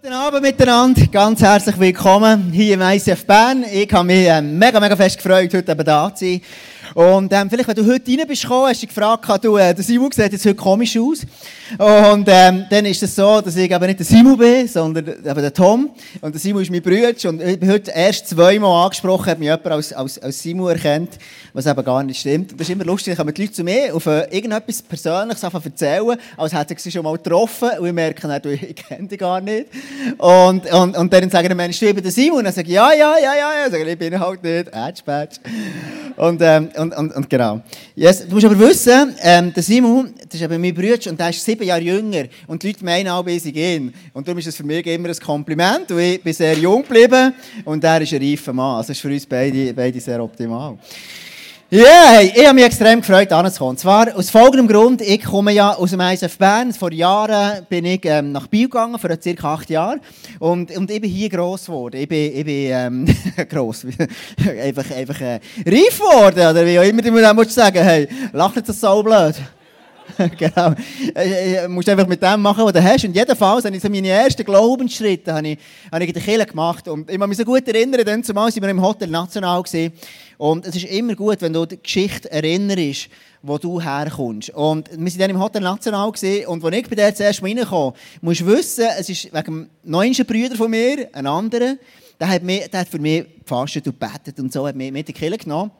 Guten Abend miteinander, ganz herzlich willkommen hier im ICF Bern. Ich habe mich äh, mega, mega fest gefreut, heute eben da zu sein. Und ähm, vielleicht, wenn du heute rein bist gekommen, hast du gefragt, du, äh, der Simon sieht jetzt heute komisch aus. Und ähm, dann ist es so, dass ich eben nicht der Simon bin, sondern eben der Tom. Und der Simon ist mein Bruder. Und ich bin heute erst zweimal angesprochen, hat mich jemand als, als, als Simon erkannt, was eben gar nicht stimmt. Und das ist immer lustig, dann kommen die Leute zu mir auf äh, irgendetwas Persönliches erzählen, als hätten sie schon mal getroffen. Und ich merke, du, ich kenne dich gar nicht. Und, und, und dann sagen die Menschen, du bist der Simon. Und dann sage ich, ja, ja, ja, ja. ja. Sage ich, ich bin halt nicht. Ätsch, Und, ähm, und, und, und genau. Yes, du musst aber wissen, ähm, der Simon, das ist eben mein Bruder und der ist sieben Jahre jünger. Und die Leute meinen auch, ich ihn. Und darum ist es für mich immer ein Kompliment. Und ich bin sehr jung geblieben und er ist ein reifer Mann. Also ist für uns beide, beide sehr optimal. Ja, yeah, hey, ich habe mich extrem gefreut, anzukommen. Und zwar aus folgendem Grund, ich komme ja aus dem ISF Bern. Vor Jahren bin ich ähm, nach Biel gegangen, vor circa acht Jahren. Und, und ich bin hier gross geworden. Ich bin, ich bin ähm, gross, einfach, einfach äh, reif geworden, oder wie auch immer du mir sagen Hey, lacht das so blöd? genau. Du musst einfach mit dem machen, was du hast. Und jedenfalls habe ich so meine ersten Glaubensschritte habe ich, habe ich in der Kirche gemacht. Und ich kann mich so gut erinnern, dann zumal sind wir im Hotel National gewesen. Und es ist immer gut, wenn du die Geschichte erinnerst, wo du herkommst. Und wir waren dann im Hotel National gewesen, und als ich bei der zuerst reingekommen musst du wissen, es ist wegen dem neunsten Bruder von mir, ein anderer, der hat, mir, der hat für mich gefastet und gebetet und so, hat mich mit in die Kirche genommen.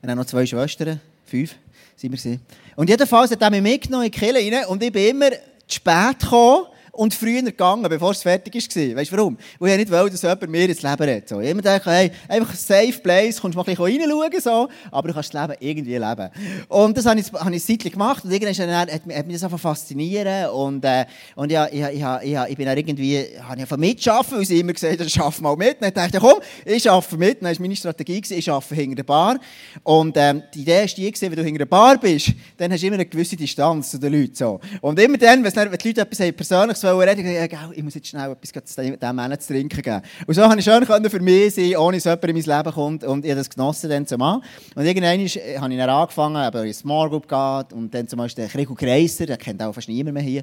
Und dann noch zwei Schwestern, fünf sind wir gewesen. Und jedenfalls hat er mich mitgenommen in die Kirche rein und ich bin immer zu spät gekommen und früher gegangen, bevor es fertig war. Weißt du warum? Weil ich nicht wollte, dass jemand mir ins Leben redet. So. Ich immer dachte, hey, einfach ein safe place, kommst mal ein bisschen reinschauen, so, aber du kannst das Leben irgendwie leben. Und das habe ich, habe ich Zeit gemacht und irgendwann hat, hat, mich das einfach fasziniert und, äh, und ja, ich, ich, ich, ich bin dann irgendwie, habe ich einfach mitschaffen, weil sie immer gesagt haben, schaff mal mit. Und dann dachte ich, komm, ich arbeite mit. Dann war meine Strategie, ich arbeite hinter der Bar. Und ähm, die Idee war die, wenn du hinter der Bar bist, dann hast du immer eine gewisse Distanz zu den Leuten. So. Und immer dann, wenn die Leute etwas haben, Persönliches reden, ich, ja, ich muss jetzt schnell etwas diesem Mann zu trinken geben. Und so konnte ich schön für mich sein, ohne dass jemand in mein Leben kommt. Und ich habe das genossen dann zumal. Und irgendwann äh, habe ich dann angefangen, eben in eine Small Group geht und dann zum Beispiel der Krico Kreiser, der kennt auch fast niemand mehr hier.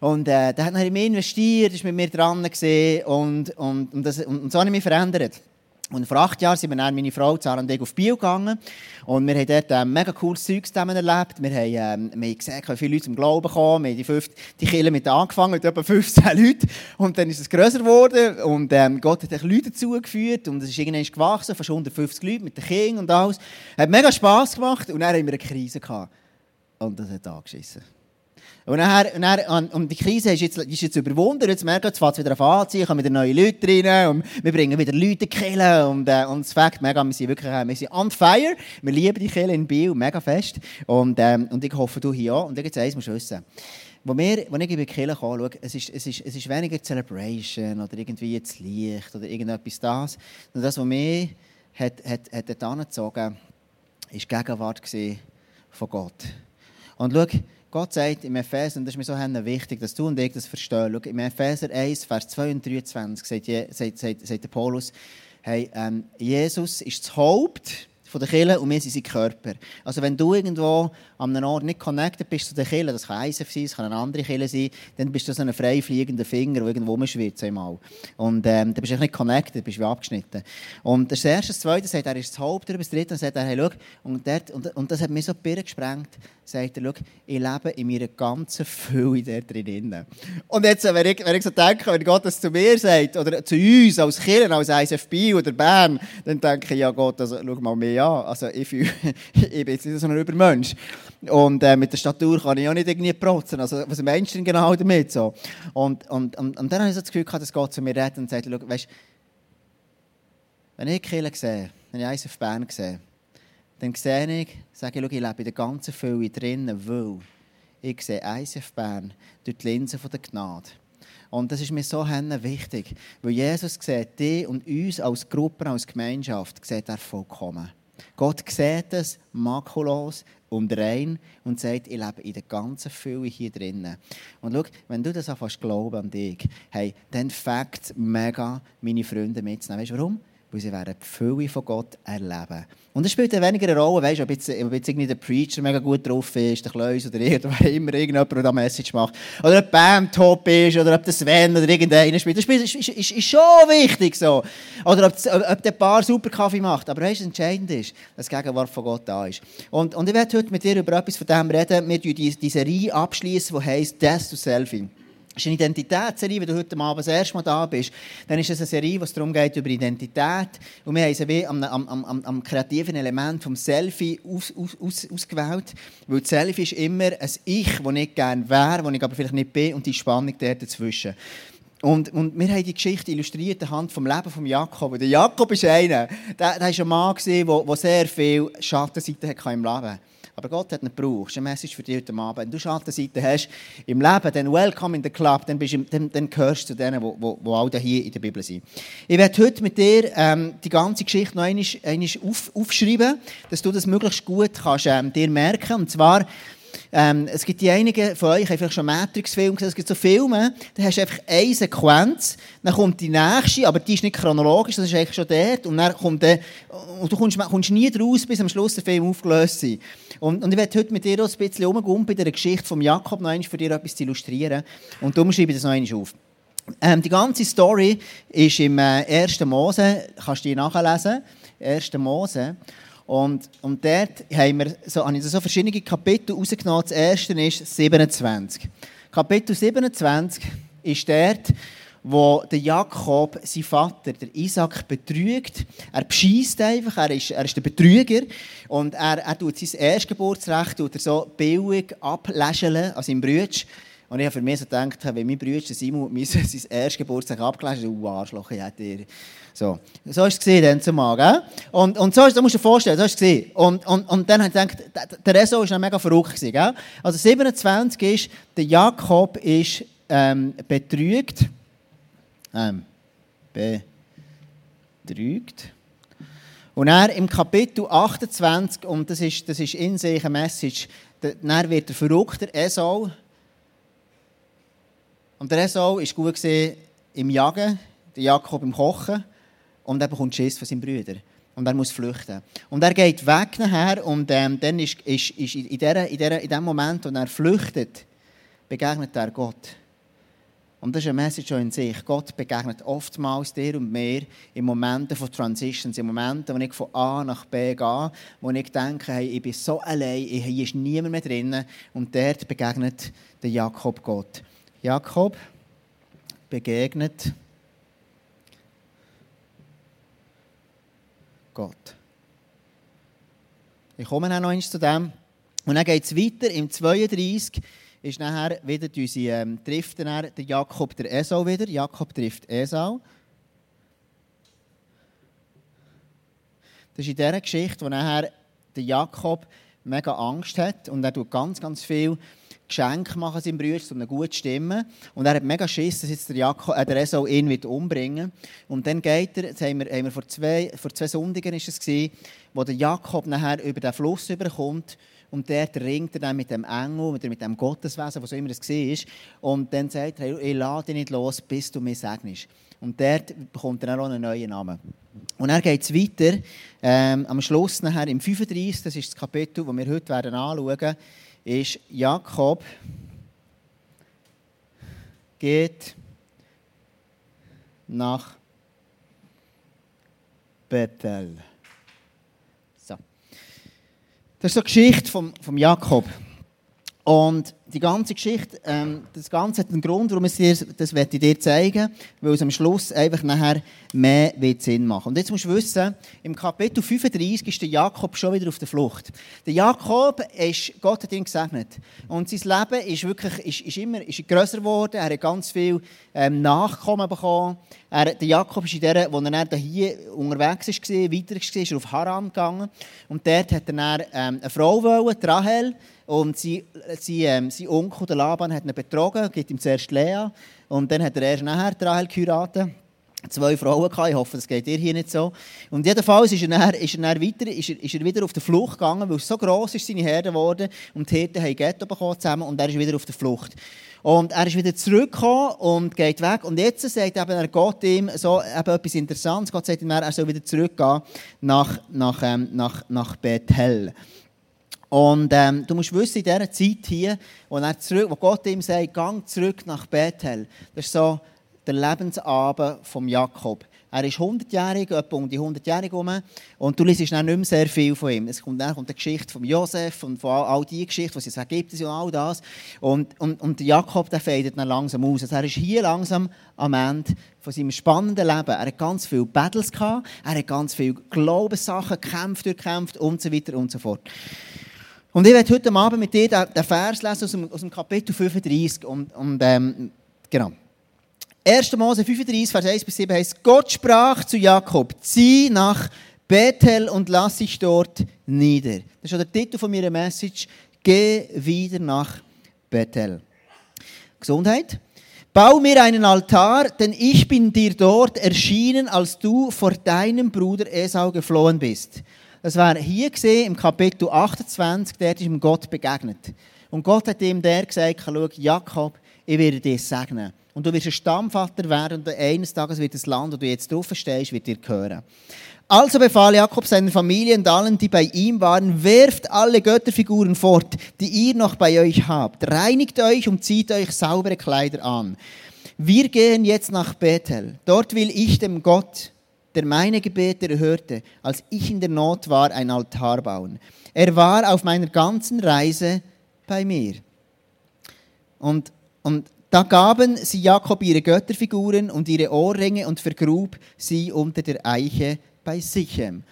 Und äh, der hat dann in mich investiert, ist mit mir dran gesehen und, und, und, das, und, und so habe ich mich verändert. Und vor acht Jahren sind wir dann, meine Frau, und ich, auf Bio gegangen. Und wir haben dort ähm, mega cooles Zeug zusammen erlebt. Wir haben, ähm, wir haben gesehen, wie viele Leute zum Glauben kommen. Wir haben die, fünf, die Kirche mit angefangen, mit etwa 15 Leuten. Und dann ist es grösser geworden. Und ähm, Gott hat Leute dazugeführt. Und es ist irgendwann gewachsen, fast 150 Leute mit den Kindern und alles. Hat mega Spass gemacht. Und dann haben wir eine Krise gehabt. Und das hat angeschissen. Und, nachher, und, dann, und die Krise ist jetzt, ist jetzt überwunden. Jetzt merken wir, jetzt fängt es wieder an anziehen, kommen wieder neue Leute rein und wir bringen wieder Leute in die. Und, äh, und das Fakt, mega, wir sind wirklich äh, wir sind on fire. Wir lieben die Kirche in Biel, mega fest. Und, ähm, und ich hoffe, du hier auch. Und jetzt eins musst du wissen. Wo, wir, wo ich in die Kirche komme, schau, es ist, es, ist, es weniger Celebration oder irgendwie jetzt Licht oder irgendetwas das. Und das, was mich hat, hat, hat dort war die Gegenwart von Gott. Und schau, Gott sagt im Epheser, und das ist mir so wichtig, dass du und ich das verstehen. Schau, im Epheser 1, Vers 2 und 23 sagt, sagt, sagt, sagt der Paulus, hey, ähm, Jesus ist das Haupt von der Kirche und wir sind sein Körper. Also wenn du irgendwo an einem Ort nicht connected bist zu der Kirche, das kann ISF sein, das kann eine andere Kirche sein, dann bist du so ein frei fliegender Finger, der irgendwo rumschwirrt einmal. Und ähm, dann bist du nicht connected, bist wie abgeschnitten. Und das erste, das zweite sagt, er ist das Haupt, das dritte sagt er, hey, schau, und, dort, und, und das hat mir so die Birne gesprengt, sagt er, schau, ich lebe in meiner ganzen Fülle dort drin. Und jetzt, wenn ich, wenn ich so denke, wenn Gott das zu mir sagt, oder zu uns als Kirche, als ISFB oder Bern, dann denke ich, ja Gott, also, schau mal mehr an. Also ich, fühle, ich bin jetzt nicht so ein Übermensch. Und äh, mit der Statur kann ich auch nicht irgendwie protzen. Also was meinst du denn genau damit? So? Und, und, und, und dann habe ich so das Gefühl gehabt, dass Gott zu mir redet und sagt, schau, weißt, wenn ich Kirche sehe, wenn ich ISF Bern sehe, dann sehe ich, sage ich, ich lebe in der ganzen Fülle drinnen, weil ich sehe ICF Bern durch die Linse der Gnade. Und das ist mir so wichtig, weil Jesus sieht dich und uns als Gruppe, als Gemeinschaft, sieht er vollkommen. Gott sieht es makulos und rein und sagt, ich lebe in der ganzen Fülle hier drinnen. Und schau, wenn du das anfängst glauben an dich, hey, dann fängt mega meine Freunde mitzunehmen. Weißt du warum? Weil sie werden die Fülle von Gott erleben. Und es spielt dann weniger eine Rolle, weißt, ob, jetzt, ob jetzt irgendwie der Preacher mega gut drauf ist, der Kleus oder irgendwer, immer irgendjemand, der da Message macht. Oder ob Bam top ist, oder ob der Sven oder irgendeiner spielt. Das ist, ist, ist, ist schon wichtig so. Oder ob, ob der Paar super Kaffee macht. Aber weißt entscheidend ist, dass das Gegenwart von Gott da ist. Und, und ich werde heute mit dir über etwas von dem reden. Wir die, die, die Serie abschließen, die heisst Death to Selfie. Das ist eine Identitätsserie, wenn du heute Abend das erste Mal da bist, dann ist es eine Serie, es darum geht, über Identität. Und wir haben sie wie am, am, am, am kreativen Element vom Selfie aus, aus, aus, ausgewählt. Weil das Selfie ist immer ein Ich, das nicht gerne wäre, das ich aber vielleicht nicht bin, und die Spannung dazwischen. Und, und wir haben die Geschichte illustriert anhand vom Leben von Jakob. Der Jakob ist einer, der, der war ein Mann, der sehr viel Schattenseiten hatte im Leben. Aber Gott hat ihn gebraucht. Eine Message für dich heute Abend. Wenn du Schattenseiten hast im Leben, dann welcome in the club, dann, bist dann, dann gehörst du zu denen, die alle hier in der Bibel sind. Ich werde heute mit dir ähm, die ganze Geschichte noch einmal, einmal auf, aufschreiben, dass du das möglichst gut kannst, ähm, dir merken Und zwar ähm, es gibt die einigen von euch, haben vielleicht schon Matrix-Filme gesehen, es gibt so Filme, da hast du einfach eine Sequenz, dann kommt die nächste, aber die ist nicht chronologisch, das ist eigentlich schon dort, und dann kommt der, und du kommst, kommst nie raus, bis am Schluss der Film aufgelöst ist. Und, und ich werde heute mit dir auch ein bisschen umgehen, bei der Geschichte von Jakob noch einmal für dir etwas zu illustrieren, und darum schreibe ich das noch einmal auf. Ähm, die ganze Story ist im äh, 1. Mose, kannst du die nachlesen, 1. Mose, und, und dort haben wir so, habe ich so verschiedene Kapitel rausgenommen. Das erste ist 27. Kapitel 27 ist dort, wo der Jakob, sein Vater, der Isaac, betrügt. Er beschießt einfach, er ist, er ist der Betrüger. Und er, er tut sein Erstgeburtsrecht tut er so billig abläscheln an seinem Bruder. Und ich habe für mich so gedacht, wenn mein Bruder Simon sein Erstgeburtsrecht abgeläschelt hat, du Arschloch, ich hätte so, so ist es dann zumal, gell? Und, und so ist, das musst du dir vorstellen, so ist es und, und, und dann habe ich gedacht, der Reso war mega verrückt, gewesen, gell? Also 27 ist, der Jakob ist ähm, betrügt, ähm, betrügt. Und er im Kapitel 28, und das ist, das ist in sich eine Message, dann wird er der Esau. Und der Esau ist gut im Jagen, der Jakob im Kochen und er bekommt Schiss von seinen Brüdern. Und er muss flüchten. Und er geht weg nachher und ähm, dann ist, ist, ist in, der, in, der, in dem Moment, wo er flüchtet, begegnet er Gott. Und das ist eine Message in sich. Gott begegnet oftmals dir und mir in Momenten von Transitions, in Momenten, wo ich von A nach B gehe, wo ich denke, hey, ich bin so allein, hier ist niemand mehr drin. Und dort begegnet der Jakob Gott. Jakob begegnet Gott. Ich komme noch einmal zu dem. Und dann geht es weiter. Im 32 ist nachher wieder unsere, ähm, trifft der Jakob der Esau wieder. Jakob trifft Esau. Das ist in dieser Geschichte, wo nachher der Jakob mega Angst hat und er tut ganz, ganz viel Geschenk machen seinem Bruder, um eine gute Stimme. Und er hat mega Schiss, dass jetzt der, Jakob, äh, der Esau ihn wird umbringen Und dann geht er, jetzt haben wir, haben wir vor, zwei, vor zwei Sonntagen ist es gewesen, wo der Jakob nachher über den Fluss überkommt und dort ringt er dann mit dem Engel, mit, mit dem Gotteswesen, was auch immer das war. Und dann sagt er, ich lade dich nicht los, bis du mich segnest. Und dort bekommt er dann auch einen neuen Namen. Und dann geht es weiter, ähm, am Schluss nachher im 35, das ist das Kapitel, das wir heute anschauen werden, ist Jakob geht nach Bethel. So. Das ist die Geschichte von Jakob. Und die ganze Geschichte, ähm, das Ganze hat einen Grund, warum ich dir, das ich dir zeigen, weil es am Schluss einfach nachher mehr Sinn macht. Und jetzt musst du wissen, im Kapitel 35 ist der Jakob schon wieder auf der Flucht. Der Jakob ist, Gott hat ihn gesegnet. Und sein Leben ist wirklich, ist, ist immer, ist grösser geworden. Er hat ganz viel ähm, Nachkommen bekommen. Er, der Jakob ist in der, wo er dann hier unterwegs war, weiter war, ist er auf Haran gegangen. Und dort hat er dann ähm, eine Frau wollen, Rahel, und sie, sie, ähm, sein Onkel, der Laban, hat ihn betrogen, gibt ihm zuerst Lea. Und dann hat er erst nachher Rahel geheiratet. zwei Frauen gehabt. Ich hoffe, das geht dir hier nicht so. Und jedenfalls ist er dann, ist er dann weiter, ist er, ist er wieder auf die Flucht gegangen, weil so gross ist seine Herde geworden und die Hirten haben Ghetto bekommen zusammen und er ist wieder auf der Flucht. Und er ist wieder zurückgekommen und geht weg. Und jetzt sagt eben er Gott ihm so eben etwas Interessantes. Gott sagt ihm, er soll wieder zurückgehen nach, nach, ähm, nach, nach Bethel. Und ähm, du musst wissen, in dieser Zeit hier, wo, er zurück, wo Gott ihm sagt, gang zurück nach Bethel, das ist so der Lebensabend von Jakob. Er ist 100-jährig, etwa um die 100-jährig herum. Und du liest nicht mehr sehr viel von ihm. Es kommt dann kommt die Geschichte von Josef und von all, all die Geschichten, was es gibt und all das. Und, und, und Jakob, der fädet dann langsam aus. Also er ist hier langsam am Ende von seinem spannenden Leben. Er hat ganz viele Battles gehabt, er hat ganz viele Glaubenssachen gekämpft, durchkämpft und so weiter und so fort. Und ich werde heute Abend mit dir den Vers lesen aus dem, aus dem Kapitel 35. Und, und ähm, genau. 1. Mose 35, Vers 1 bis 7 heißt: Gott sprach zu Jakob: Zieh nach Bethel und lass dich dort nieder. Das ist der Titel von meiner Message. Geh wieder nach Bethel. Gesundheit. Bau mir einen Altar, denn ich bin dir dort erschienen, als du vor deinem Bruder Esau geflohen bist. Das war hier gesehen im Kapitel 28, der ist ihm Gott begegnet. Und Gott hat ihm der gesagt, schau, Jakob, ich werde dich segnen. Und du wirst ein Stammvater werden und eines Tages wird das Land, wo du jetzt drauf stehst, wird dir gehören. Also befahl Jakob seiner Familie und allen, die bei ihm waren, werft alle Götterfiguren fort, die ihr noch bei euch habt. Reinigt euch und zieht euch saubere Kleider an. Wir gehen jetzt nach Bethel. Dort will ich dem Gott, der meine Gebete erhörte, als ich in der Not war, ein Altar bauen. Er war auf meiner ganzen Reise bei mir. Und, und da gaben sie Jakob ihre Götterfiguren und ihre Ohrringe und vergrub sie unter der Eiche bei Sichem.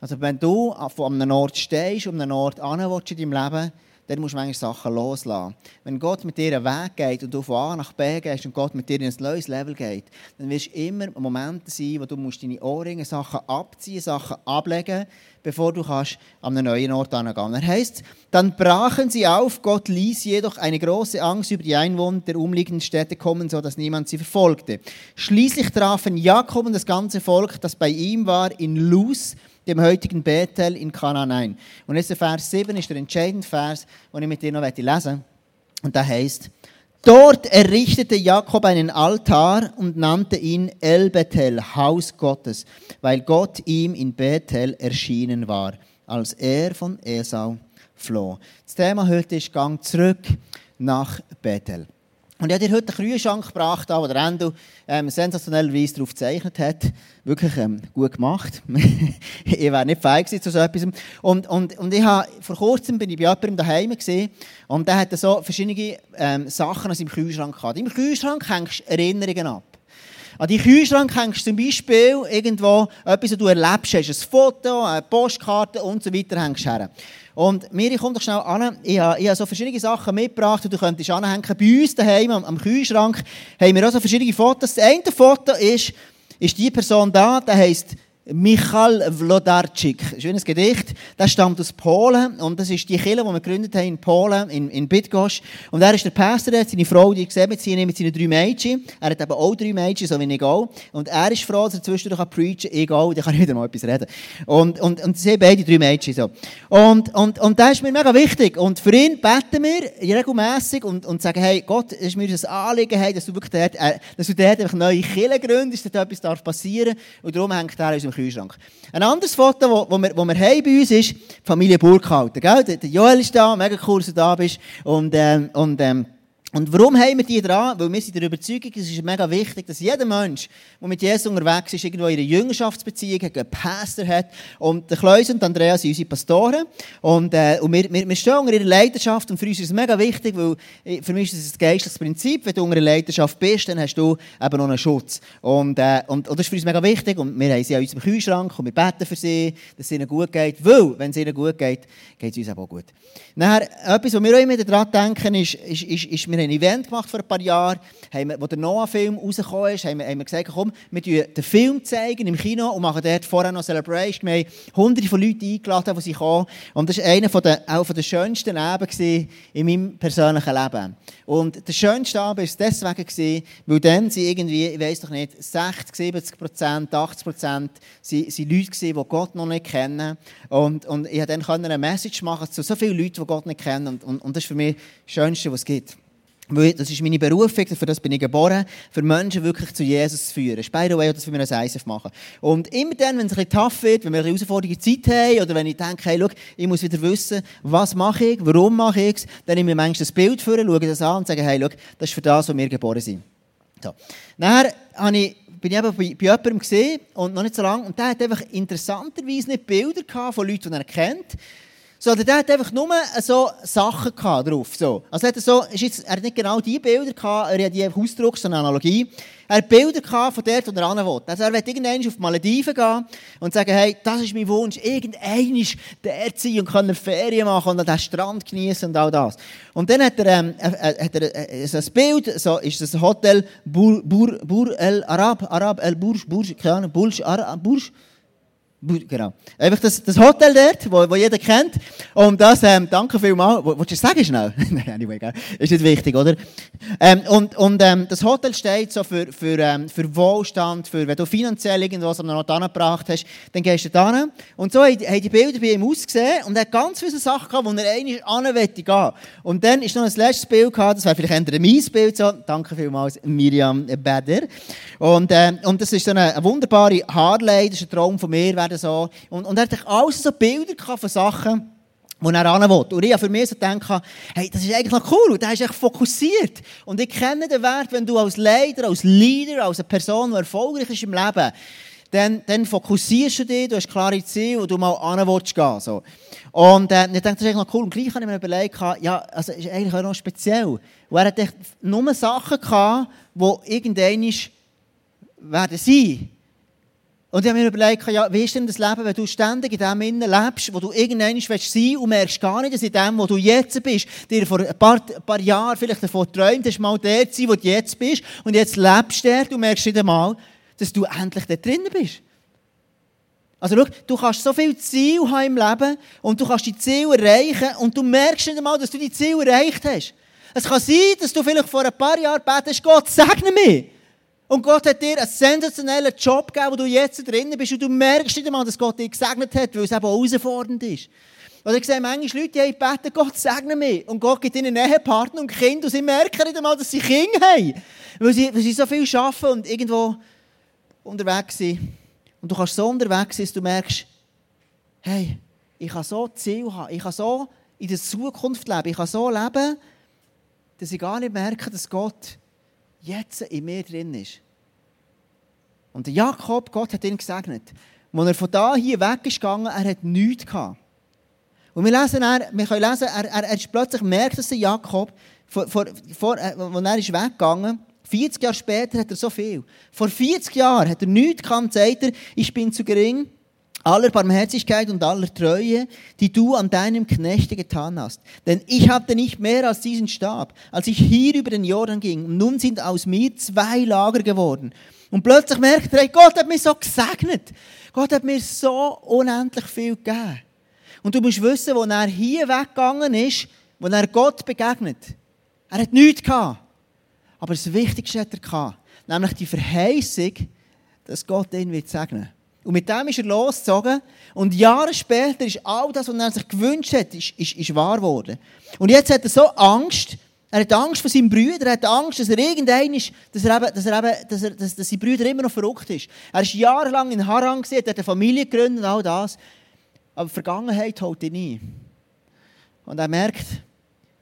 Also wenn du an einem Ort stehst, um einen Ort an in deinem Leben, dann musst du manchmal Sachen loslassen. Wenn Gott mit dir einen Weg geht und du von A nach B gehst und Gott mit dir in ein neues Level geht, dann wirst du immer Momente sein, wo du musst deine Ohrringe Sachen abziehen, Sachen ablegen, bevor du kannst an einen neuen Ort angehen. Er heißt, dann brachen sie auf, Gott ließ jedoch eine große Angst über die Einwohner der umliegenden Städte kommen, so dass niemand sie verfolgte. Schließlich trafen Jakob und das ganze Volk, das bei ihm war, in Luz, dem heutigen Bethel in Kanaan. Und jetzt der Vers 7 ist der entscheidende Vers, den ich mit dir noch lesen möchte. Und da heißt: Dort errichtete Jakob einen Altar und nannte ihn El Bethel, Haus Gottes, weil Gott ihm in Bethel erschienen war, als er von Esau floh. Das Thema heute ist Gang zurück nach Bethel. Und ich habe dir heute einen Kühlschrank gebracht, wo der Endo ähm, sensationellerweise darauf gezeichnet hat. Wirklich ähm, gut gemacht. ich wäre nicht feig zu so etwas. Und, und, und ich habe, vor kurzem bin ich bei jemandem daheim gesehen und der hatte so verschiedene ähm, Sachen aus seinem Kühlschrank gehabt. Im Kühlschrank hängst du Erinnerungen ab. An die Kühlschrank hängst du zum Beispiel irgendwo etwas, was du erlebst hast. Ein Foto, eine Postkarte und so weiter hängst her. Und Miri, komm doch schnell an. Ich habe, ich habe so verschiedene Sachen mitgebracht, die du könntest anhängen. Bei uns daheim am, am Kühlschrank haben wir auch so verschiedene Fotos. Das eine Foto ist, ist die Person da, der heisst Michal Wlodarczyk. Schönes Gedicht. Das stammt aus Polen und das ist die Kirche, die wir gegründet haben in Polen, in, in Bydgoszcz. Und er ist der Pastor, der seine Frau, die gesehen mit, sie, mit seinen drei Mädchen. Er hat eben auch drei Mädchen, so wie ich auch. Und er ist froh, dass er zwischendurch preachen kann. Ich auch, dann kann ich wieder mal etwas reden. Und, und, und sie beide drei Mädchen so. Und, und, und das ist mir mega wichtig. Und für ihn beten wir regelmässig und, und sagen, hey, Gott, es ist mir ein Anliegen, hey, dass du wirklich dort, äh, dass du dort einfach neue Kirche gründest, dass dort etwas darf passieren. Und darum hängt er in unserem Kühlschrank. Ein anderes Foto, das wo, wir, wo wir haben bei uns ist, Familie Burkhalter. Gell? Der Joel ist da, mega cool, dass du da bist. Und, ähm, und ähm, und warum haben wir die dran? Weil wir sind der Überzeugung, es ist mega wichtig, dass jeder Mensch, der mit Jesus unterwegs ist, irgendwo ihre Jüngerschaftsbeziehung hat, einen Pastor hat. Und der Kleus und Andrea sind unsere Pastoren. Und, äh, und wir, wir, wir stehen unter ihrer Leidenschaft. Und für uns ist es mega wichtig, weil äh, für mich ist es ein geistliches Prinzip. Wenn du unter einer Leidenschaft bist, dann hast du eben noch einen Schutz. Und, äh, und, und das ist für uns mega wichtig. Und wir haben sie an unserem Kühlschrank und wir beten für sie, dass es ihnen gut geht. Weil, wenn es ihnen gut geht, geht es uns auch gut. Nachher, etwas, was wir auch immer daran denken, ist, ist, ist, ist wir ein Event gemacht vor ein paar Jahren, haben wir, wo der Noah-Film rausgekommen ist, haben wir, haben wir gesagt, komm, wir zeigen den Film zeigen im Kino und machen dort vorher noch Celebration. Wir haben hunderte von Leuten eingeladen, die sie kommen. Und das war einer von der, auch von der schönsten Abende in meinem persönlichen Leben. Und der schönste Abend war es deswegen, weil dann sind irgendwie, ich weiß doch nicht, 60, 70 Prozent, 80 Prozent Leute gewesen, die Gott noch nicht kennen. Und, und ich konnte dann eine Message machen zu so vielen Leuten, die Gott nicht kennen. Und, und, und das ist für mich das Schönste, was es gibt. Das ist meine Berufung, für das bin ich geboren, für Menschen wirklich zu Jesus zu führen. By the way, das wir als ISF machen. Und immer dann, wenn es ein bisschen tough wird, wenn wir eine herausfordernde Zeit haben, oder wenn ich denke, hey, schau, ich muss wieder wissen, was mache ich, warum mache ich es, dann nehme ich manchmal das Bild vor, schaue das an und sage, hey, schau, das ist für das, wo wir geboren sind. So. Nachher habe ich bin ich eben bei, bei jemandem gesehen und noch nicht so lange und der hat einfach interessanterweise nicht Bilder gehabt von Leuten, die er kennt, sondern der hat einfach nur so Sachen drauf. So. Also er, so, ist jetzt, er hat nicht genau diese Bilder gehabt, er hat die ausgedruckt, so eine Analogie. Er hat Bilder gehabt von dort, wo er hin will. Also er will irgendwann auf die Malediven gehen und sagen, hey, das ist mein Wunsch, irgendwann dort sein und können Ferien machen und den Strand genießen und all das. Und dann hat er, ähm, äh, hat er äh, so ein Bild, so ist das Hotel Bur, Bur, Bur El Arab, Arab El Burj, Burj, keine Ahnung, Burj, Arab, Burj, Genau. Einfach das, das Hotel dort, wo, wo jeder kennt. Und das, ähm, danke vielmals. Wolltest du es sagen schnell? Nein, anyway, gell? Ist nicht wichtig, oder? Ähm, und und ähm, das Hotel steht so für, für, ähm, für Wohlstand, für, wenn du finanziell irgendwas am Ort angebracht hast, dann gehst du da hin. Und so haben die Bilder bei ihm ausgesehen und er hat ganz viele Sachen gehabt, wo er eigentlich an gehen Und dann ist noch ein letztes Bild gehabt, das wäre vielleicht eher ein mein Bild, so. Danke vielmals, Miriam Beder. Und, ähm, und das ist so eine, eine wunderbare Harley, das ist ein Traum von mir, werden so. Und, und er hat alles so Bilder von Sachen, wo er will. Und ich habe für mich so gedacht, hey, das ist eigentlich noch cool, der ist echt fokussiert. Und ich kenne den Wert, wenn du als Leader, als Leader, als eine Person, die erfolgreich ist im Leben, dann, dann fokussierst du dich, du hast klare Ziele, wo du mal hin willst gehen. So. Und äh, ich denke, das ist eigentlich noch cool. Und gleich habe ich mir überlegt, ja, also ist eigentlich auch noch speziell. Und er hat echt nur Sachen gehabt, die irgendwann werden sein. Und ich habe mir überlegt, ja, wie ist denn das Leben, wenn du ständig in dem Innen lebst, wo du irgendwann sein willst und merkst gar nicht, dass in dem, wo du jetzt bist, dir vor ein paar, ein paar Jahren vielleicht davon träumt hast, mal der zu sein, wo du jetzt bist, und jetzt lebst du dort und merkst nicht einmal, dass du endlich da drinnen bist. Also schau, du kannst so viele Ziele haben im Leben und du kannst die Ziele erreichen und du merkst nicht einmal, dass du die Ziele erreicht hast. Es kann sein, dass du vielleicht vor ein paar Jahren betest, Gott, segne mich. Und Gott hat dir einen sensationellen Job gegeben, wo du jetzt drinnen bist und du merkst nicht einmal, dass Gott dich gesegnet hat, weil es eben herausfordernd ist. Oder ich sehe manchmal Leute, die beten, Gott segne mich. Und Gott gibt ihnen einen Ehepartner und Kind und sie merken nicht einmal, dass sie Kinder haben. Weil sie, weil sie so viel arbeiten und irgendwo unterwegs sind. Und du kannst so unterwegs sein, dass du merkst, hey, ich kann so Ziel haben, ich kann so in der Zukunft leben, ich kann so leben, dass ich gar nicht merke, dass Gott jetzt in mir drin ist. Und Jakob, Gott hat ihn gesegnet. Als er von da hier weg ist gegangen, er hat nichts gehabt. Und wir, lesen, er, wir können lesen, er, er, er plötzlich merkt, dass der Jakob, vor, äh, als er ist weggegangen 40 Jahre später hat er so viel. Vor 40 Jahren hat er nichts gehabt, sagt er, ich bin zu gering, aller Barmherzigkeit und aller Treue, die du an deinem Knechte getan hast. Denn ich hatte nicht mehr als diesen Stab, als ich hier über den Jordan ging. Und nun sind aus mir zwei Lager geworden. Und plötzlich merkt er, Gott hat mich so gesegnet. Gott hat mir so unendlich viel gegeben. Und du musst wissen, wo er hier weggegangen ist, wo er Gott begegnet. Er hat nichts gehabt. Aber das Wichtigste hat er gehabt. Nämlich die Verheißung, dass Gott ihn wird segnen und mit dem ist er losgezogen. Und Jahre später ist all das, was er sich gewünscht hat, ist, ist, ist wahr geworden. Und jetzt hat er so Angst, er hat Angst vor seinem Brüder, er hat Angst, dass er irgendein ist, dass, er eben, dass, er eben, dass, er, dass, dass sein Brüder immer noch verrückt ist. Er ist jahrelang in Haran gesehen, hat eine Familie gegründet und all das. Aber die Vergangenheit holt ihn nie. Und er merkt,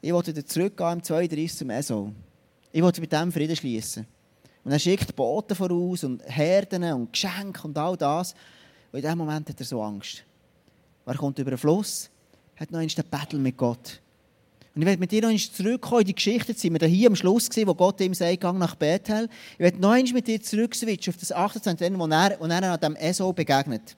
ich wollte wieder zurückgehen im 32 zum Esau. Ich wollte mit dem Frieden schließen. Und er schickt Boten voraus und Herden und Geschenke und all das. Und in dem Moment hat er so Angst. Er kommt über den Fluss, hat noch einmal den Battle mit Gott. Und ich werde mit dir noch einmal zurückkommen in die Geschichte. Jetzt sind wir hier am Schluss gewesen, wo Gott ihm sagt, gang nach Bethel. Ich werde noch einmal mit dir zurückswitchen auf das 28. wo er, wo er an dem Esau begegnet.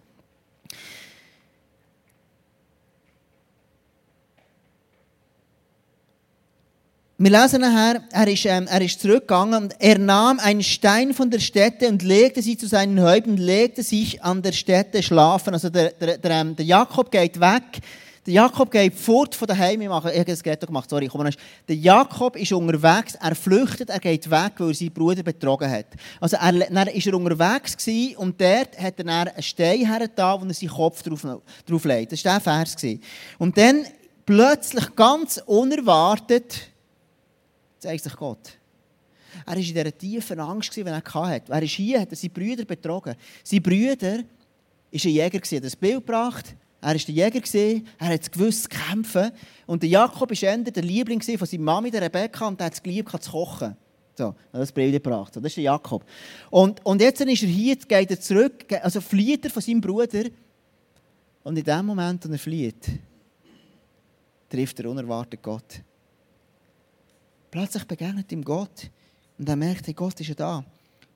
wir lesen nachher, er ist, ähm, er ist zurückgegangen und er nahm einen Stein von der Stätte und legte sie zu seinen Häupten legte sich an der Stätte schlafen. Also der, der, der, ähm, der Jakob geht weg. Der Jakob geht fort von daheim. Ich habe das Ghetto gemacht, sorry. Komm, der Jakob ist unterwegs, er flüchtet, er geht weg, weil er seinen Bruder betrogen hat. Also er, dann war er unterwegs gewesen, und dort hat er dann einen Stein hergetan, wo er seinen Kopf drauf, drauf legt. Das war der Vers. Gewesen. Und dann plötzlich, ganz unerwartet, zeigt sich Gott. Er war in dieser tiefen Angst, die er hatte. Er ist hier, hat er seine Brüder betrogen. Sein Brüder war ein Jäger, er hat das Bild gebracht. Er war der Jäger, er hat gewusst zu kämpfen. Und der Jakob war der Liebling von seiner Mami, der Rebecca, und er hat es geliebt, zu kochen. So, das Bild gebracht. Das ist der Jakob. Und, und jetzt ist er hier, geht er zurück, also flieht er von seinem Bruder. Und in dem Moment, als er flieht, trifft er unerwartet Gott. Plötzlich begegnet ihm Gott und er merkt, hey, Gott ist ja da.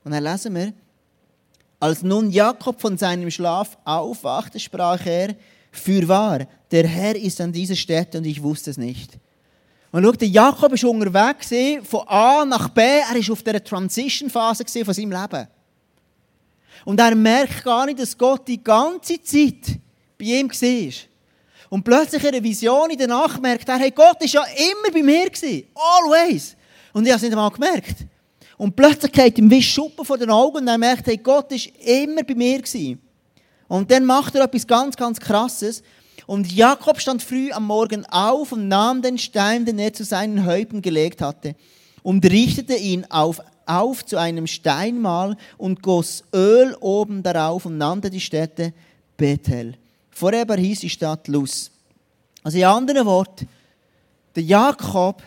Und dann lesen wir, als nun Jakob von seinem Schlaf aufwachte, sprach er, fürwahr, der Herr ist an dieser Stätte und ich wusste es nicht. Und schau, der Jakob ist unterwegs von A nach B, er ist auf dieser Transition-Phase von seinem Leben. Und er merkt gar nicht, dass Gott die ganze Zeit bei ihm war. Und plötzlich in einer Vision in der Nacht merkt er, hey, Gott ist ja immer bei mir gewesen. Always. Und ich habe es nicht einmal gemerkt. Und plötzlich geht ihm wie Schuppen vor den Augen und er merkt, hey, Gott ist immer bei mir gewesen. Und dann macht er etwas ganz, ganz Krasses. Und Jakob stand früh am Morgen auf und nahm den Stein, den er zu seinen Häupten gelegt hatte, und richtete ihn auf, auf zu einem Steinmal und goss Öl oben darauf und nannte die Stätte Bethel. Vorher hieß die Stadt Luz. Also in anderen Worten, der Jakob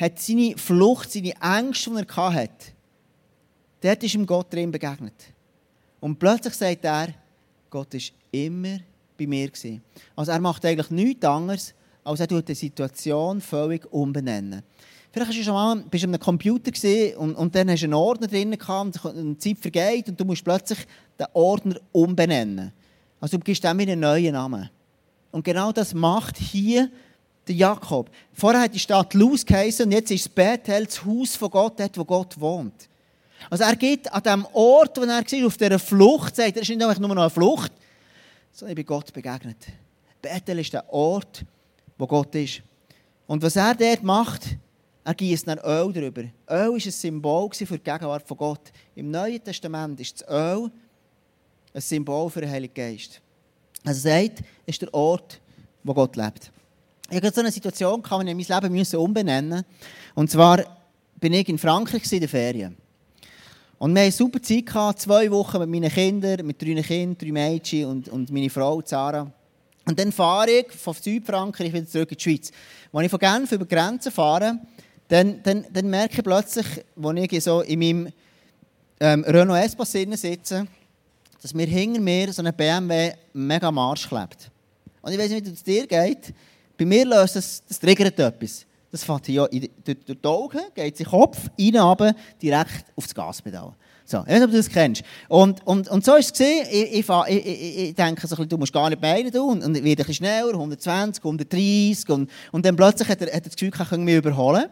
hat seine Flucht, seine Ängste, die er hatte, dort ist ihm Gott drin begegnet. Und plötzlich sagt er, Gott ist immer bei mir. Also er macht eigentlich nichts anderes, als er die Situation völlig umbenennen. Vielleicht hast du schon mal, bist an einem Computer und, und dann hast du einen Ordner drin und die Zeit vergeht und du musst plötzlich den Ordner umbenennen. Also du gibst dem einen neuen Namen. Und genau das macht hier der Jakob. Vorher hat die Stadt Luz geheißen und jetzt ist Bethel, das Haus von Gott, dort, wo Gott wohnt. Also er geht an dem Ort, wo er war, auf dieser Flucht, sagt er, ist nicht einfach nur noch eine Flucht, sondern ich bin Gott begegnet. Bethel ist der Ort, wo Gott ist. Und was er dort macht, er gießt nach Öl drüber. Öl war ein Symbol für die Gegenwart von Gott. Im Neuen Testament ist das Öl ein Symbol für den Heiligen Geist. Er sagt, ist der Ort, wo Gott lebt. Ich hatte so eine Situation, die ich mein Leben umbenennen musste. Und zwar bin ich in Frankreich in den Ferien. Und wir hatten eine super Zeit, gehabt, zwei Wochen mit meinen Kindern, mit drei Kindern, drei Mädchen und, und meine Frau, Sarah. Und dann fahre ich von Südfrankreich wieder zurück in die Schweiz. Als ich von Genf über die Grenze fahre, dann, dann, dann merke ich plötzlich, als ich so in meinem ähm, Renault Espace sitze, dass mir hinter mir so ein BMW mega Marsch klebt. Und ich weiß nicht, wie es dir geht. Bei mir löst das, das triggert etwas. Das fährt ja durch, die Augen, geht den Kopf, rein, runter, direkt auf das Gaspedal. So, ich weiß nicht, ob du das kennst. Und, und, und so ist es gesehen. Ich, ich, ich, ich, denke, so du musst gar nicht mehr rein, und, werde ein bisschen schneller, 120, 130, und, und dann plötzlich hat er, hat er das Gefühl, ich kann mich überholen.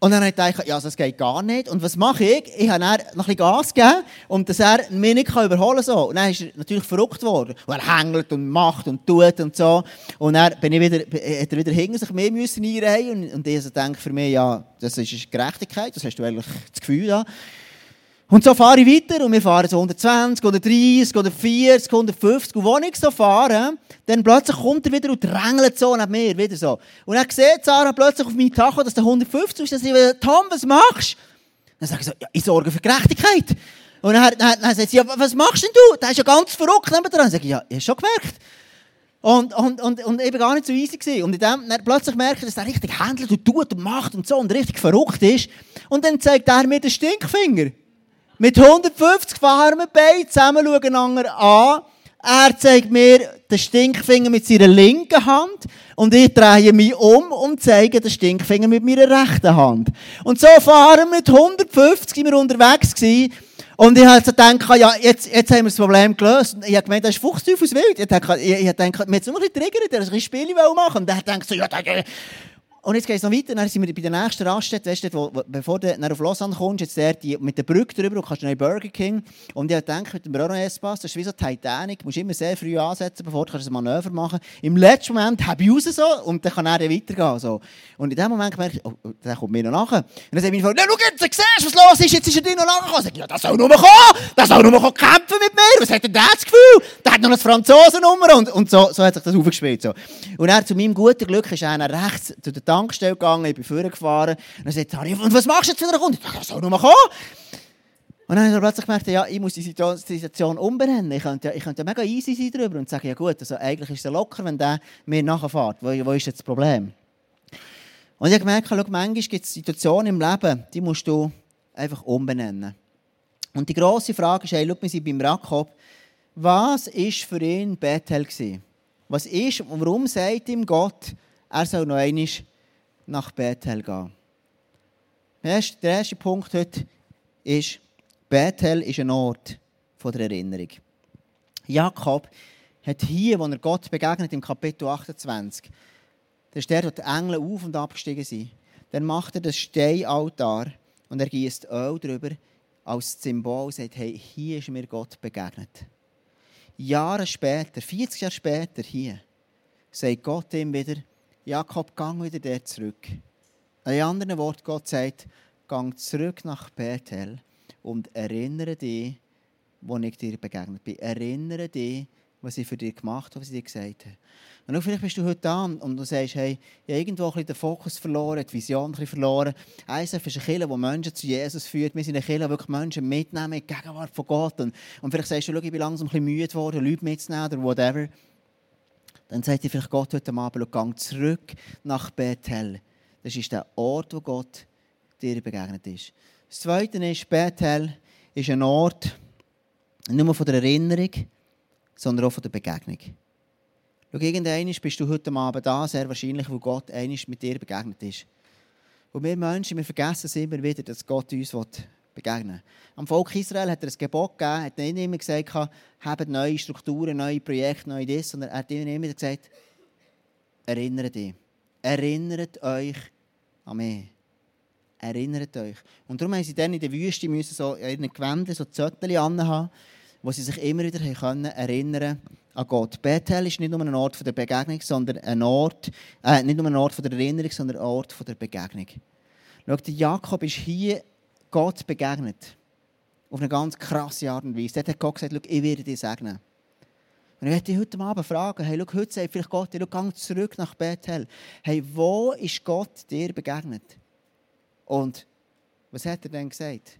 Und dann habe ich ja, das geht gar nicht. Und was mache ich? Ich habe dann noch ein bisschen Gas gegeben, und dass er mich nicht überholen kann. Und dann ist er natürlich verrückt worden. Und er hängelt und macht und tut und so. Und dann bin ich wieder, hat er wieder hinter sich mehr müssen einreihen. Und, und ich also denke für mich, ja, das ist Gerechtigkeit, das hast du eigentlich das Gefühl da. Und so fahre ich weiter und wir fahren so 120, 130, 140, 150. Und wenn ich so fahre, dann plötzlich kommt er wieder und drängelt so nach mir, wieder so. Und dann sieht Sarah plötzlich auf meinem Tacho, dass der 150 ist. Dann sage ich, Tom, was machst du? Dann sage ich so, ja, ich sorge für Gerechtigkeit. Und dann, dann, dann sagt ja, was machst denn du? Der ist ja ganz verrückt neben dran. Dann sage ich, ja, ich habe schon gemerkt. Und, und, und, und eben gar nicht so easy gewesen. Und in dem, dann plötzlich merke ich, dass er richtig handelt und tut und macht und so und richtig verrückt ist. Und dann zeigt er mir den Stinkfinger. Mit 150 fahren wir beide zusammen, schauen einander an. Er zeigt mir den Stinkfinger mit seiner linken Hand und ich drehe mich um und zeige den Stinkfinger mit meiner rechten Hand. Und so fahren wir mit 150 sind wir unterwegs gewesen. Und ich habe gedacht, ja, jetzt, jetzt haben wir das Problem gelöst. Und ich habe gemeint, das ist Fuchsteufelswild. Ich habe gedacht, ich, ich habe gedacht, wir jetzt nur ein bisschen triggern, ein bisschen Spiele machen. Und er denkt so, ja, Und jetzt geht es noch weiter, dann sind wir bei der nächsten Raststätte, weißt du, wo, wo, bevor du auf Lausanne kommst, jetzt der, die, mit der Brücke drüber und kannst du Burger King. Und ich denke, mit dem Bruno Espas, das ist wie so Titanic, du musst immer sehr früh ansetzen, bevor du ein Manöver machen kannst. Im letzten Moment habe ich raus so und dann kann er dann weitergehen. So. Und in dem Moment merke ich, oh, oh der kommt mir noch nachher. Und dann sage ich mir, schau jetzt, siehst du, was los ist, jetzt ist er dir noch nachgekommen. Ich sage, ja, das soll nur kommen, das soll nur kämpfen mit mir. Was hat denn das Gefühl? Der hat noch eine Franzosennummer und, und so, so hat sich das aufgespielt. So. Und er, zu meinem guten Glück, ist er rechts zu der Tankstelle gegangen, ich bin vorgefahren. Und dann sagt Harry, und was machst du jetzt für einen Kunden? Ich soll nur kommen. Und dann habe ich plötzlich gemerkt, ja, ich muss die Situation umbenennen. Ich könnte, ich könnte mega easy sein darüber und sagen, ja gut, also eigentlich ist es locker, wenn der mir nachfährt. Wo, wo ist jetzt das Problem? Und ich habe gemerkt, schau, manchmal gibt es Situationen im Leben, die musst du einfach umbenennen. Und die grosse Frage ist, hey, schau, wir sind beim Jakob, was war für ihn Bethel? Was ist, warum sagt ihm Gott, er soll noch einmal nach Bethel gehen. Der erste Punkt heute ist, Bethel ist ein Ort der Erinnerung. Jakob hat hier, wo er Gott begegnet, im Kapitel 28, das ist der, wo die Engel auf und abgestiegen sind, dann macht er das Steinaltar und er gießt Öl drüber als Symbol und sagt, hey, hier ist mir Gott begegnet. Jahre später, 40 Jahre später hier, sagt Gott ihm wieder, Jakob, gang wieder dort zurück. In anderen Worten, Gott sagt, gang zurück nach Bethel und erinnere dich, wo ich dir begegnet bin. Erinnere dich, was ich für dich gemacht habe, was ich dir gesagt habe. Und vielleicht bist du heute da und du sagst, hey, ich habe irgendwo ein bisschen den Fokus verloren, die Vision ein verloren. ISF ist eine Kirche, die Menschen zu Jesus führt. Wir sind eine Kirche, die wirklich Menschen mitnehmen in die Gegenwart von Gott. Und, und vielleicht sagst du, ich bin langsam ein bisschen müde geworden, Leute mitzunehmen oder whatever dann sagt dir vielleicht Gott heute Abend, gang zurück nach Bethel. Das ist der Ort, wo Gott dir begegnet ist. Das Zweite ist, Bethel ist ein Ort, nicht nur von der Erinnerung, sondern auch von der Begegnung. Schau, irgendwann bist du heute Abend da, sehr wahrscheinlich, wo Gott einmal mit dir begegnet ist. Und wir Menschen, wir vergessen es immer wieder, dass Gott uns begegnen Am Volk Israel hat er ein Gebot gegeben, hat nicht immer gesagt, habt neue Strukturen, neue Projekte, neue das, sondern er hat ihnen immer gesagt, erinnert dich. Erinnert euch an mich. Erinnert euch. Und darum haben sie dann in der Wüste müssen so in ihren Gewändern so Zettel haben, wo sie sich immer wieder können erinnern an Gott. Bethel ist nicht nur ein Ort der Begegnung, sondern ein Ort, äh, nicht nur ein Ort der Erinnerung, sondern ein Ort der Begegnung. Schau, Jakob ist hier Gott begegnet. Auf eine ganz krasse Art und Weise. Dort hat Gott gesagt, ich werde dich segnen. Und ich möchte dich heute Abend fragen, hey, schau, heute sagt vielleicht Gott, hey, schau, zurück nach Bethel. Hey, wo ist Gott dir begegnet? Und was hat er denn gesagt?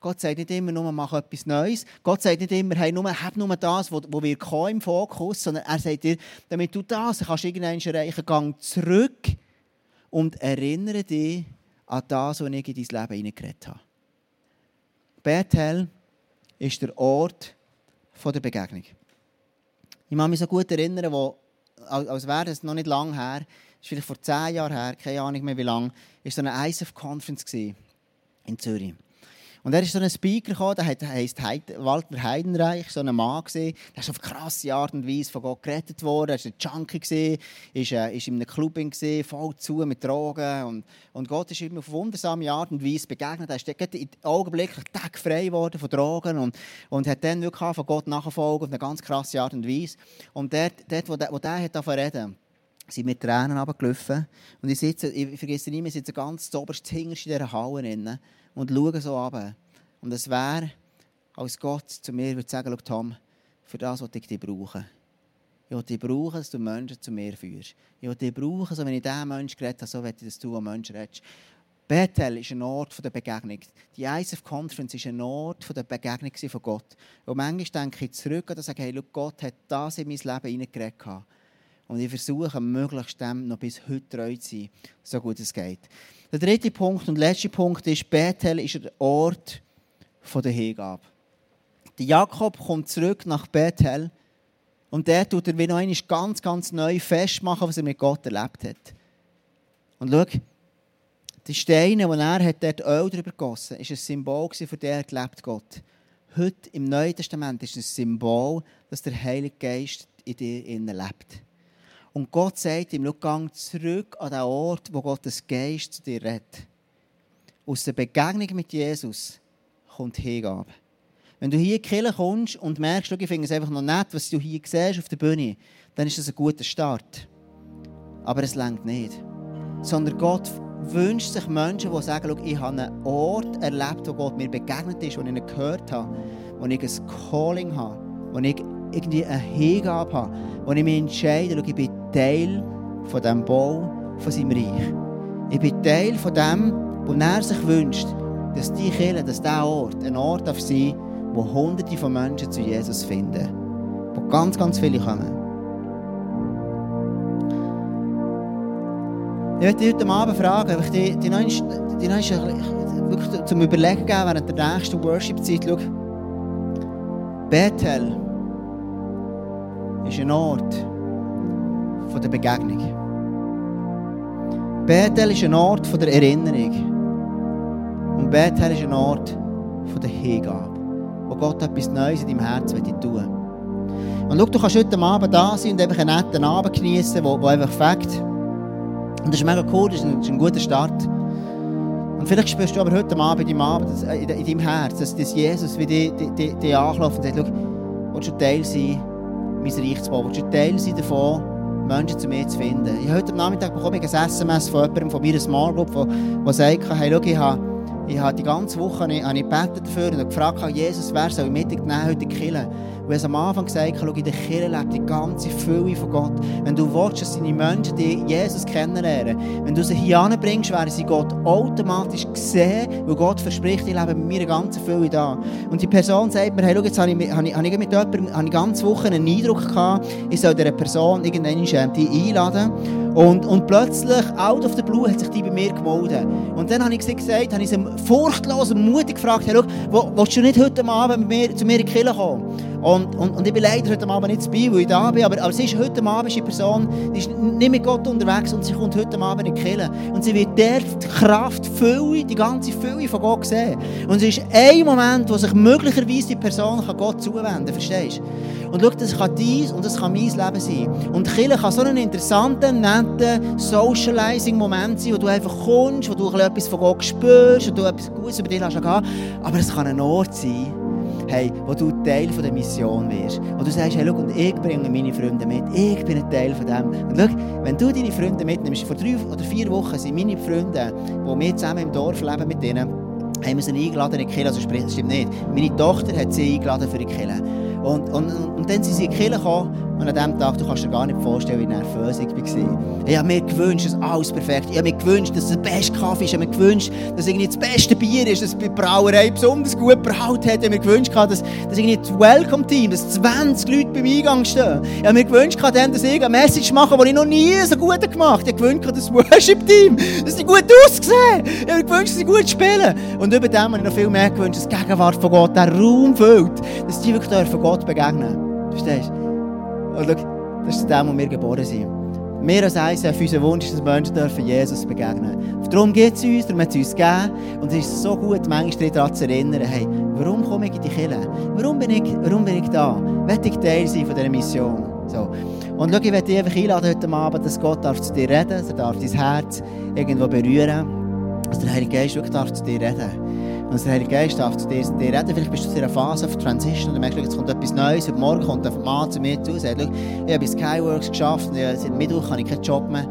Gott sagt nicht immer nur, mach etwas Neues. Gott sagt nicht immer, hey, nur, hab nur das, wo, wo wir kommen im Fokus, sondern er sagt dir, damit du das kannst irgendwann erreichen, gang zurück und erinnere dich an das, was ich in dein Leben hineingeredet habe. Bethel ist der Ort der Begegnung. Ich kann mich so gut erinnern, wo, als wäre es noch nicht lange her, ist vielleicht vor zehn Jahren her, keine Ahnung mehr wie lange, war so eine ISF-Conference in Zürich. Und er ist so ein Speaker gekommen, der heisst Walter Heidenreich, so ein Mann gewesen. Der ist auf krasse Art und Weise von Gott gerettet worden. Er war ein Junkie gewesen, ist, äh, ist in einem Clubbing gewesen, voll zu mit Drogen. Und, und Gott ist ihm auf wundersame Art und Weise begegnet. Er ist augenblicklich frei geworden von Drogen und, und hat dann wirklich von Gott nachfolgen auf eine ganz krasse Art und Weise. Und dort, dort wo der, wo der hat reden, sind mit Tränen runtergelaufen. Und ich sitze, ich vergesse nie, wir sitzen ganz oberst hinterst in dieser Halle und schauen so runter. Und es wäre, als Gott zu mir würde sagen, Tom, für das was ich dich brauchen. Ich will dich brauchen, dass du Menschen zu mir führst. Ich will dich brauchen, so wenn ich diesen Menschen geredet habe, so will ich, dass du an Menschen redest. Bethel ist ein Ort der Begegnung. Die ISF Conference ist ein Ort der Begegnung von Gott. Und manchmal denke ich zurück und sage, hey, Gott hat das in mein Leben hineingeredet. Und ich versuche, möglichst dem noch bis heute treu zu sein, so gut es geht. Der dritte Punkt und letzte Punkt ist, Bethel ist der Ort der Hingabe. Der Jakob kommt zurück nach Bethel und der tut er wie noch einmal ganz, ganz neu festmachen, was er mit Gott erlebt hat. Und schau, die Steine, die er hat, dort Öl drüber gegossen hat, war ein Symbol für den lebt Gott. Heute im Neuen Testament ist es ein Symbol, dass der Heilige Geist in dir lebt. Und Gott sagt ihm, gang zurück an den Ort, wo Gottes Geist zu dir redet. Aus der Begegnung mit Jesus kommt Hingabe. Wenn du hier in die kommst und merkst, ich finde es einfach noch nett, was du hier siehst auf der Bühne, dann ist das ein guter Start. Aber es längt nicht. Sondern Gott wünscht sich Menschen, die sagen, ich habe einen Ort erlebt, wo Gott mir begegnet ist, wo ich ihn gehört habe, wo ich ein Calling habe, wo ich irgendwie eine Hingabe habe, wo ich mich entscheide, ich bin Teil von diesem Bau von seinem Reich. Ich bin Teil von dem, wo er sich wünscht, dass die Kirche, dass dieser Ort ein Ort darf sein wo hunderte von Menschen zu Jesus finden. Wo ganz, ganz viele kommen. Ich möchte dich heute Abend fragen, ob ich die, die, die wirklich zum Überlegen geben während der nächsten Worship-Zeit. Bethel ist ein Ort der Begegnung. Bethel ist ein Ort der Erinnerung. Und Bethel ist ein Ort der Hingabe wo Gott etwas Neues in deinem Herzen tun will. Und schau, du kannst heute Abend da sein und einfach einen netten Abend genießen, der einfach fängt. Und das ist mega cool, das ist ein, das ist ein guter Start. Vielleicht spürst du aber heute Abend deinem, Abend, in deinem Herz, dass, dass Jesus wie dich, dich, dich anklopft und sagt, willst du Teil sein, mein Reich zu bauen? Willst du Teil sein davon, Menschen zu mir zu finden? Ich heute Nachmittag bekomme ich ein SMS von jemandem von meiner Small Group, der sagt, hey, schau, ich habe ich habe die ganze Woche habe ich, gebetet dafür und gefragt, Jesus, wer soll Mittag nehmen heute in die Kirche? Und ich am Anfang gesagt, schau, in der Kirche lebt die ganze Fülle von Gott. Wenn du willst, dass deine Menschen die Jesus kennenlernen, wenn du sie hier anbringst, werden sie Gott automatisch sehen, weil Gott verspricht, ich lebe mit meiner ganzen Fülle da. Und die Person sagt mir, hey, schau, jetzt habe ich, habe ich, habe ich mit jemandem habe ich ganze Woche einen Eindruck gehabt, ich soll dieser Person irgendwann die einladen. Und, und plötzlich, out of the blue, hat sich die bei mir gemeldet. Und dann habe ich gesagt, habe ich sie furchtlos und mutig gefragt, hey, schau, willst du nicht heute Abend mit mir, zu mir in die Kirche kommen? Und, und, und ich bin leider heute Abend nicht dabei, weil ich da bin, aber, aber sie ist heute Abend eine Person, die ist nicht mit Gott unterwegs und sie kommt heute Abend in die Kirche. Und sie wird der die Kraft, Fülle, die ganze Fülle von Gott sehen. Und es ist ein Moment, wo sich möglicherweise die Person kann Gott zuwenden kann, verstehst du? Und schau, das kann dies und das kann mein Leben sein. Und die Kirche kann so ein interessanter, netter Socializing-Moment sein, wo du einfach kommst, wo du etwas von Gott spürst, wo du etwas Gutes über dich hast. Aber es kann ein Ort sein, hey, wo du Teil von der Mission wirst. Und du sagst, hey, schau, und ich bringe meine Freunde mit. Ich bin ein Teil von dem. Und schau, wenn du deine Freunde mitnimmst, vor drei oder vier Wochen sind meine Freunde, die wir zusammen im Dorf leben mit denen, haben wir sie eingeladen in die Kirche, also sprich, das stimmt nicht. Meine Tochter hat sie eingeladen für die Kirche. Und, und, und dann sind sie in die Kirche gekommen und an diesem Tag, du kannst dir gar nicht vorstellen, wie nervös ich war. Ich habe mir gewünscht, dass alles perfekt ist. Ich habe mir gewünscht, dass es der beste Kaffee ist. Ich habe mir gewünscht, dass irgendwie das beste Bier ist, dass die Brauerei besonders gut braut hat. Ich habe mir gewünscht, dass, dass irgendwie das Welcome-Team, dass 20 Leute beim Eingang stehen. Ich habe mir gewünscht, dass ich eine Message machen die ich noch nie so gut gemacht habe. Ich habe gewünscht, dass das Worship-Team, dass sie gut aussehen. Ich habe mir gewünscht, dass sie gut spielen. Und über dem habe ich noch viel mehr gewünscht, dass die Gegenwart von Gott der Raum füllt, dass die wirklich von Gott begegnen dürfen. Verstehst du? Und schau, das ist dem, wo wir geboren sind. Wir als ICF, unser Wunsch ist, dass Menschen dürfen Jesus begegnen dürfen. Darum geht es uns, darum hat es uns gegeben. Und es ist so gut, manchmal daran zu erinnern, hey, warum komme ich in die Kirche? Warum bin ich, warum bin ich da? Will ich Teil sein von dieser Mission? So. Und schau, ich möchte dich einfach einladen heute Abend, dass Gott darf zu dir reden darf, er darf dein Herz irgendwo berühren, dass der Heilige Geist wirklich darf zu dir reden darf. Und der Heilige Geist darf zu dir, dir reden. Vielleicht bist du in einer Phase von Transition und merkst, jetzt kommt etwas Neues. Heute Morgen kommt ein Mann zu mir zu und sagt, ich habe bei Skyworks geschafft und seit Mittwoch habe ich keinen Job mehr.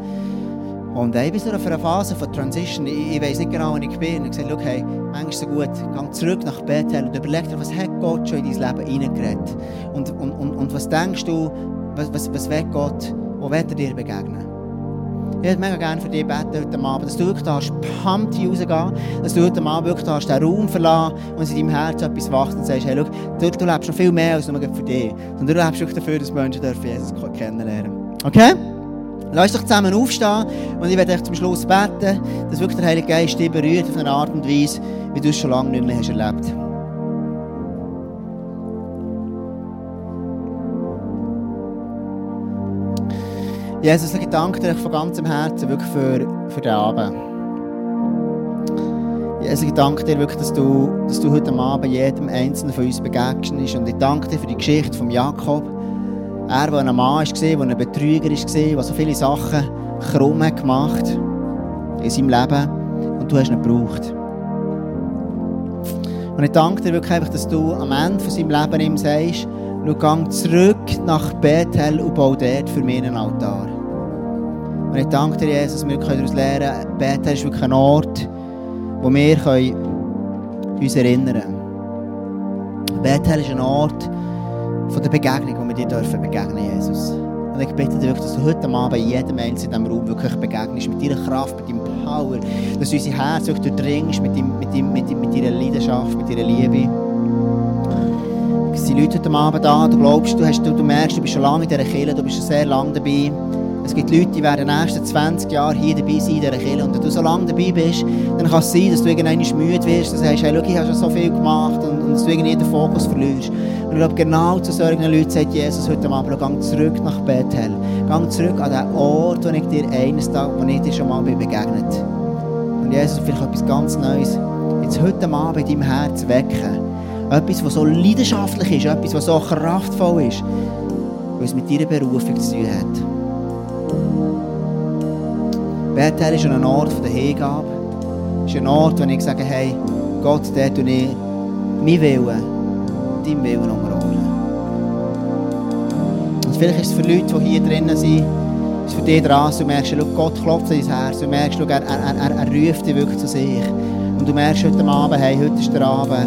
Und ich bin so auf einer Phase von Transition. Ich, ich weiß nicht genau, wo ich bin. Und ich sage, hey, manchmal so gut, geh zurück nach Bethel und überleg dir, was hat Gott schon in dein Leben hineingeredet? Und, und, und, und was denkst du, was, was, was will Gott, wo wird er dir begegnen? Ich würde mega gerne für dich beten heute Abend, dass du wirklich darfst pumped rausgehen, dass du heute Abend wirklich darfst den Raum verlassen und in deinem Herzen etwas wachst und sagst, hey, schau, du, du lebst noch viel mehr als nur für dich. Sondern du lebst wirklich dafür, dass Menschen Jesus kennenlernen Okay? Lass doch zusammen aufstehen und ich werde euch zum Schluss beten, dass wirklich der Heilige Geist dich berührt auf eine Art und Weise, wie du es schon lange nicht mehr hast erlebt hast. Jesus, ich danke dir von ganzem Herzen wirklich für, für den Abend. Jesus, ich danke dir wirklich, dass du, dass du heute Abend jedem Einzelnen von uns begegnest. Und ich danke dir für die Geschichte von Jakob. Er, der ein Mann war, der ein Betrüger war, der so viele Sachen krumm hat gemacht in seinem Leben und du hast ihn gebraucht. Und ich danke dir wirklich dass du am Ende von seinem Leben ihm sagst, schau, gang zurück nach Bethel und bau dort für mich einen Altar. Und ich danke dir, Jesus, wir können daraus lernen, Bethel ist wirklich ein Ort, wo wir uns erinnern können. Bethel ist ein Ort von der Begegnung, wo wir dir dürfen begegnen, Jesus. Und ich bitte dich wirklich, dass du heute Abend jedem Menschen in diesem Raum wirklich begegnest, mit deiner Kraft, mit deinem Power, dass du unser Herz wirklich durchdringst mit, deinem, mit, deinem, mit, mit deiner Leidenschaft, mit deiner Liebe. Leute heute Abend da, du glaubst, du, hast, du, du merkst, du bist schon lange in dieser Kirche, du bist schon sehr lange dabei. Es gibt Leute, die werden in den nächsten 20 Jahren hier dabei sein in dieser Kirche. Und wenn du so lange dabei bist, dann kann es sein, dass du irgendwann müde wirst, dass du sagst, hey, schau, ich habe schon so viel gemacht und, und dass du irgendwie den Fokus verlierst. Und ich glaube, genau zu solchen Leuten sagt Jesus heute Abend, geh zurück nach Bethel. Geh zurück an den Ort, wo ich dir eines Tag, wo ich dir schon mal begegnet Und Jesus, vielleicht etwas ganz Neues, jetzt heute Abend in deinem Herz wecken. Etwas, was so leidenschaftlich ist, etwas, was so kraftvoll ist, es mit deiner Berufung zu tun hat. Bethel ist ein Ort der Hingabe. Es ist ein Ort, wo ich sage, hey, Gott, der tue ich mein Willen, dein Willen unterordnen. Und vielleicht ist es für Leute, die hier drinnen sind, ist für dich dran, du merkst, schau, Gott klopft in dein Herz, du merkst, schau, er, er, er, er ruft dich wirklich zu sich. Und du merkst heute Abend, hey, heute ist der Abend,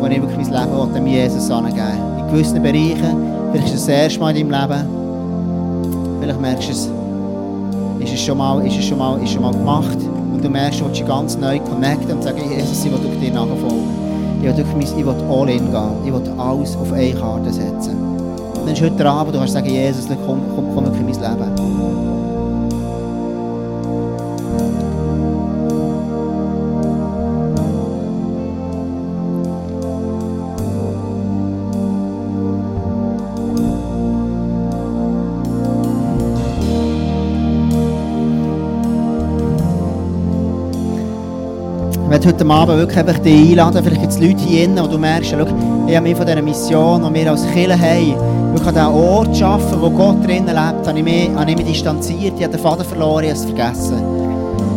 wo ich wirklich mein Leben dem Jesus angeben In gewissen Bereichen, vielleicht ist es das erste Mal in deinem Leben, vielleicht merkst du es, ist es schon mal, ist es schon mal, ist schon mal gemacht. Und du merkst, du willst dich ganz neu connecten und sagen, Jesus, ich will dir nachfolgen. Ich will, wirklich, ich will all in gehen. Ich will alles auf eine Karte setzen. Und dann ist heute Abend, du kannst sagen, Jesus, komm, komm, komm wirklich in mein Leben. Möchte heute Abend wirklich einfach dich einladen. Vielleicht gibt es Leute hier drin, wo du merkst, schau, ich habe mich von dieser Mission, die wir als Kirche haben, wirklich an diesen Ort schaffen, wo Gott drinnen lebt, habe ich mich, habe ich mich distanziert, ich habe den Faden verloren, ich habe es vergessen.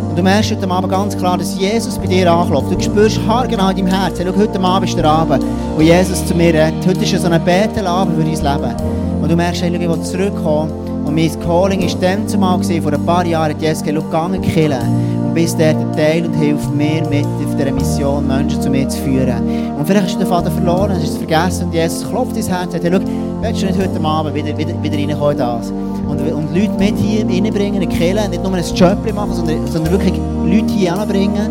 Und du merkst heute Abend ganz klar, dass Jesus bei dir anklopft. Du spürst haargenau in deinem Herzen, schau, heute Abend ist der Abend, wo Jesus zu mir redet. Heute ist so ein Betelabend für dein Leben. Und du merkst, schau, ich will zurückkommen. Und mein Calling war dann zumal, vor ein paar Jahren, Jesus gesagt, schau, geh killen und bist dort ein Teil und hilft mir mit auf dieser Mission, Menschen zu mir zu führen. Und vielleicht hast du den Vater verloren, hast es vergessen und Jesus klopft ins Herz und sagt, hey, schau, willst du nicht heute Abend wieder, wieder, wieder reinkommen das? Und, und Leute mit hier reinbringen, nicht nur ein Job machen, sondern, wirklich Leute hier anbringen.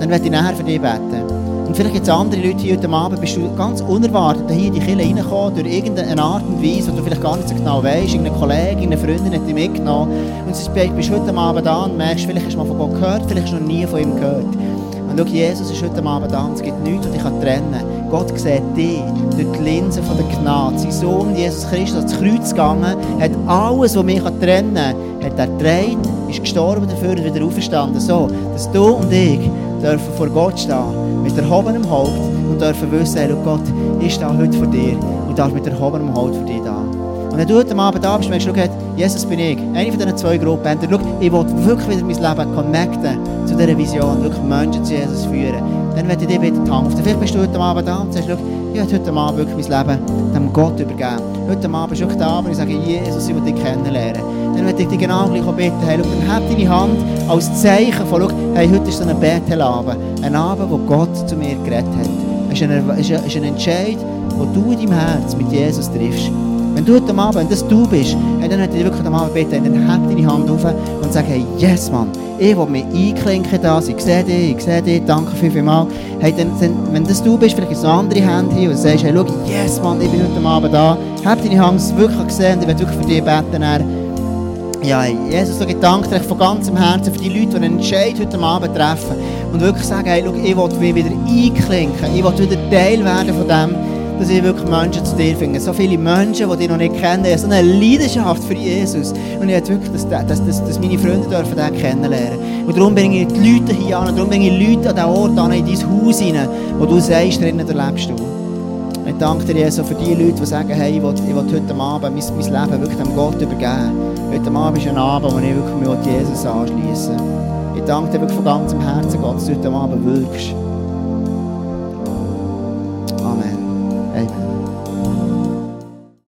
Dann werde ich nachher für dich beten. Und vielleicht gibt es andere Leute hier heute Abend, bist du ganz unerwartet hier in die Kirche reingekommen, durch irgendeine Art und Weise, wo du vielleicht gar nicht so genau weißt, irgendein Kollege, irgendeine Freundin hat dich mitgenommen. Und du bist heute Abend da und merkst, vielleicht hast du mal von Gott gehört, vielleicht hast du noch nie von ihm gehört. Und schau, Jesus ist heute Abend da und es gibt nichts, was dich trennen kann. Gott sieht dich durch die Linse von der Gnade. Sein Sohn Jesus Christus hat ins Kreuz gegangen, hat alles, was mich trennen kann, hat er gedreht, ist gestorben dafür und wieder auferstanden. So, dass du und ich dürfen vor Gott stehen, mit erhobenem Haupt und dürfen wissen, hey, Gott, ich stehe heute vor dir und darf mit erhobenem Haupt vor dir da. Und wenn du heute Abend da bist, merkst du, Jesus bin ich, eine von diesen zwei Gruppen. Schau, ich will wirklich wieder mein Leben connecten zu dieser Vision, wirklich Menschen zu Jesus führen. Dann werde ich dir wieder die Vielleicht bist du heute Abend da und sagst, ich heute Abend wirklich mein Leben dem Gott übergeben. Heute Abend bist du wirklich da und ich sage, Jesus, ich will dich kennenlernen. Dann werde ich dich genau gleich bitten, hey, dann heb deine Hand als Zeichen von, hey, heute ist so ein Bethelabend. Ein Abend, wo Gott zu mir geredet hat. Es ist ist ist ein Entscheid, wo du in deinem Herz mit Jesus triffst. Wenn du heute Abend, wenn das du bist, hey, dann möchte ich wirklich am Abend beten, dann heb deine Hand auf und sag, hey, yes, Mann, ich will mich einklinken da, ich sehe dich, ich sehe dich, danke viel, viel mal. Hey, dann, dann, wenn das du bist, vielleicht ist noch andere Hände hier und sagst, hey, schau, yes, Mann, ich bin heute Abend da, heb deine Hand wirklich gesehen und ich werde wirklich für dich beten. Ja, Jesus, ich danke von ganzem Herzen für die Leute, die einen Entscheid heute Abend treffen und wirklich sagen, hey, schau, ich will mich wieder einklinken, ich will wieder Teil werden von dem, dass ich wirklich Menschen zu dir finde. So viele Menschen, die dich noch nicht kennen, haben so eine Leidenschaft für Jesus. Und ich möchte wirklich, dass, dass, dass, dass meine Freunde dürfen den kennenlernen. Und darum bringe ich die Leute hier an, darum bringe ich Leute an diesen Ort an, in dein Haus hinein, wo du sagst, drinnen lebst du. Ich danke dir, Jesus, für die Leute, die sagen, hey, ich will, ich will heute Abend mein, mein Leben wirklich dem Gott übergeben. Heute Abend ist ein Abend, wo ich wirklich mich Jesus anschließe. Ich danke dir wirklich von ganzem Herzen, Gott, dass du heute Abend wirkst.